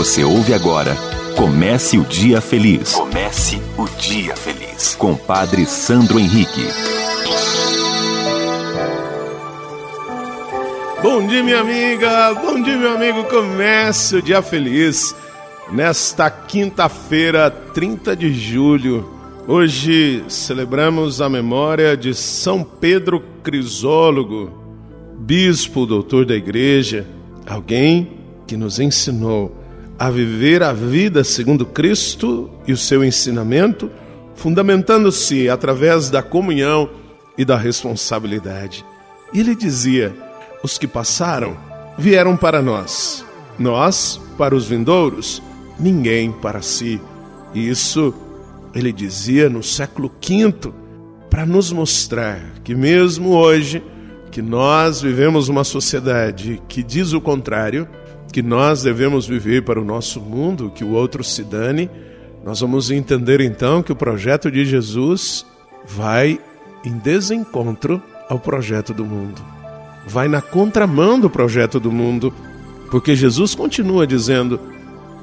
Você ouve agora Comece o Dia Feliz. Comece o Dia Feliz. Com Padre Sandro Henrique. Bom dia, minha amiga. Bom dia, meu amigo. Comece o Dia Feliz. Nesta quinta-feira, 30 de julho, hoje celebramos a memória de São Pedro Crisólogo, bispo, doutor da igreja, alguém que nos ensinou a viver a vida segundo Cristo e o seu ensinamento, fundamentando-se através da comunhão e da responsabilidade. E ele dizia: os que passaram vieram para nós, nós para os vindouros, ninguém para si. E isso ele dizia no século V para nos mostrar que mesmo hoje que nós vivemos uma sociedade que diz o contrário, que nós devemos viver para o nosso mundo, que o outro se dane, nós vamos entender então que o projeto de Jesus vai em desencontro ao projeto do mundo. Vai na contramão do projeto do mundo, porque Jesus continua dizendo: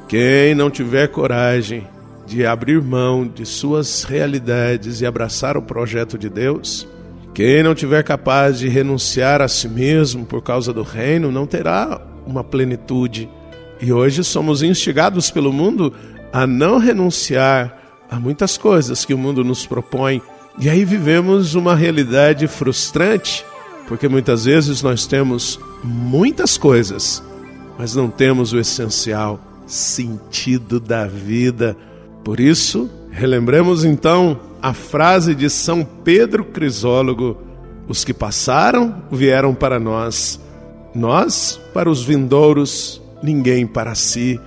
quem não tiver coragem de abrir mão de suas realidades e abraçar o projeto de Deus, quem não tiver capaz de renunciar a si mesmo por causa do reino, não terá uma plenitude. E hoje somos instigados pelo mundo a não renunciar a muitas coisas que o mundo nos propõe. E aí vivemos uma realidade frustrante, porque muitas vezes nós temos muitas coisas, mas não temos o essencial, sentido da vida. Por isso, relembremos então a frase de São Pedro Crisólogo: Os que passaram vieram para nós nós para os vindouros, ninguém para si.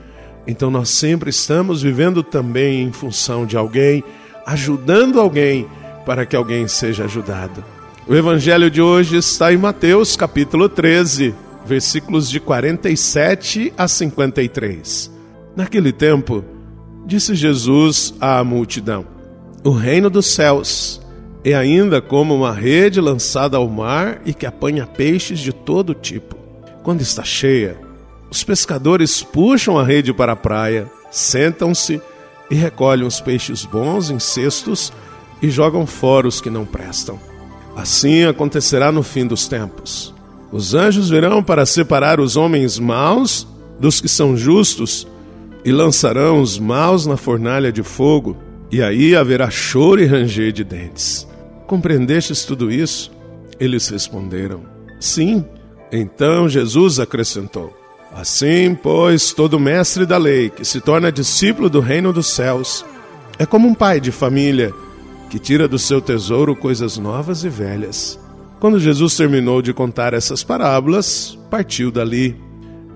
Então nós sempre estamos vivendo também em função de alguém, ajudando alguém para que alguém seja ajudado. O evangelho de hoje está em Mateus capítulo 13, versículos de 47 a 53. Naquele tempo, disse Jesus à multidão: O reino dos céus é ainda como uma rede lançada ao mar e que apanha peixes de todo tipo. Quando está cheia, os pescadores puxam a rede para a praia, sentam-se e recolhem os peixes bons em cestos e jogam fora os que não prestam. Assim acontecerá no fim dos tempos. Os anjos virão para separar os homens maus dos que são justos e lançarão os maus na fornalha de fogo, e aí haverá choro e ranger de dentes. Compreendestes tudo isso? Eles responderam: Sim. Então Jesus acrescentou: Assim, pois, todo mestre da lei que se torna discípulo do reino dos céus é como um pai de família que tira do seu tesouro coisas novas e velhas. Quando Jesus terminou de contar essas parábolas, partiu dali.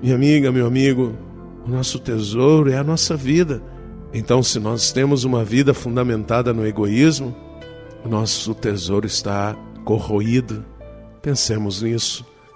Minha amiga, meu amigo, o nosso tesouro é a nossa vida. Então, se nós temos uma vida fundamentada no egoísmo, o nosso tesouro está corroído. Pensemos nisso.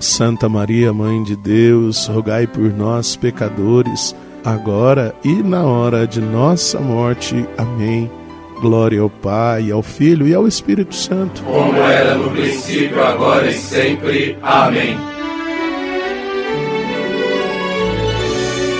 Santa Maria, Mãe de Deus, rogai por nós, pecadores, agora e na hora de nossa morte. Amém. Glória ao Pai, ao Filho e ao Espírito Santo. Como era no princípio, agora e sempre. Amém.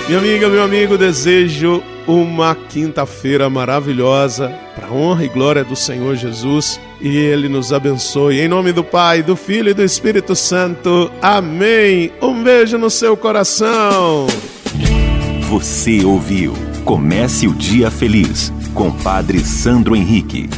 Minha amiga, meu amigo, desejo uma quinta-feira maravilhosa, para honra e glória do Senhor Jesus, e Ele nos abençoe. Em nome do Pai, do Filho e do Espírito Santo. Amém. Um beijo no seu coração. Você ouviu Comece o Dia Feliz com Padre Sandro Henrique.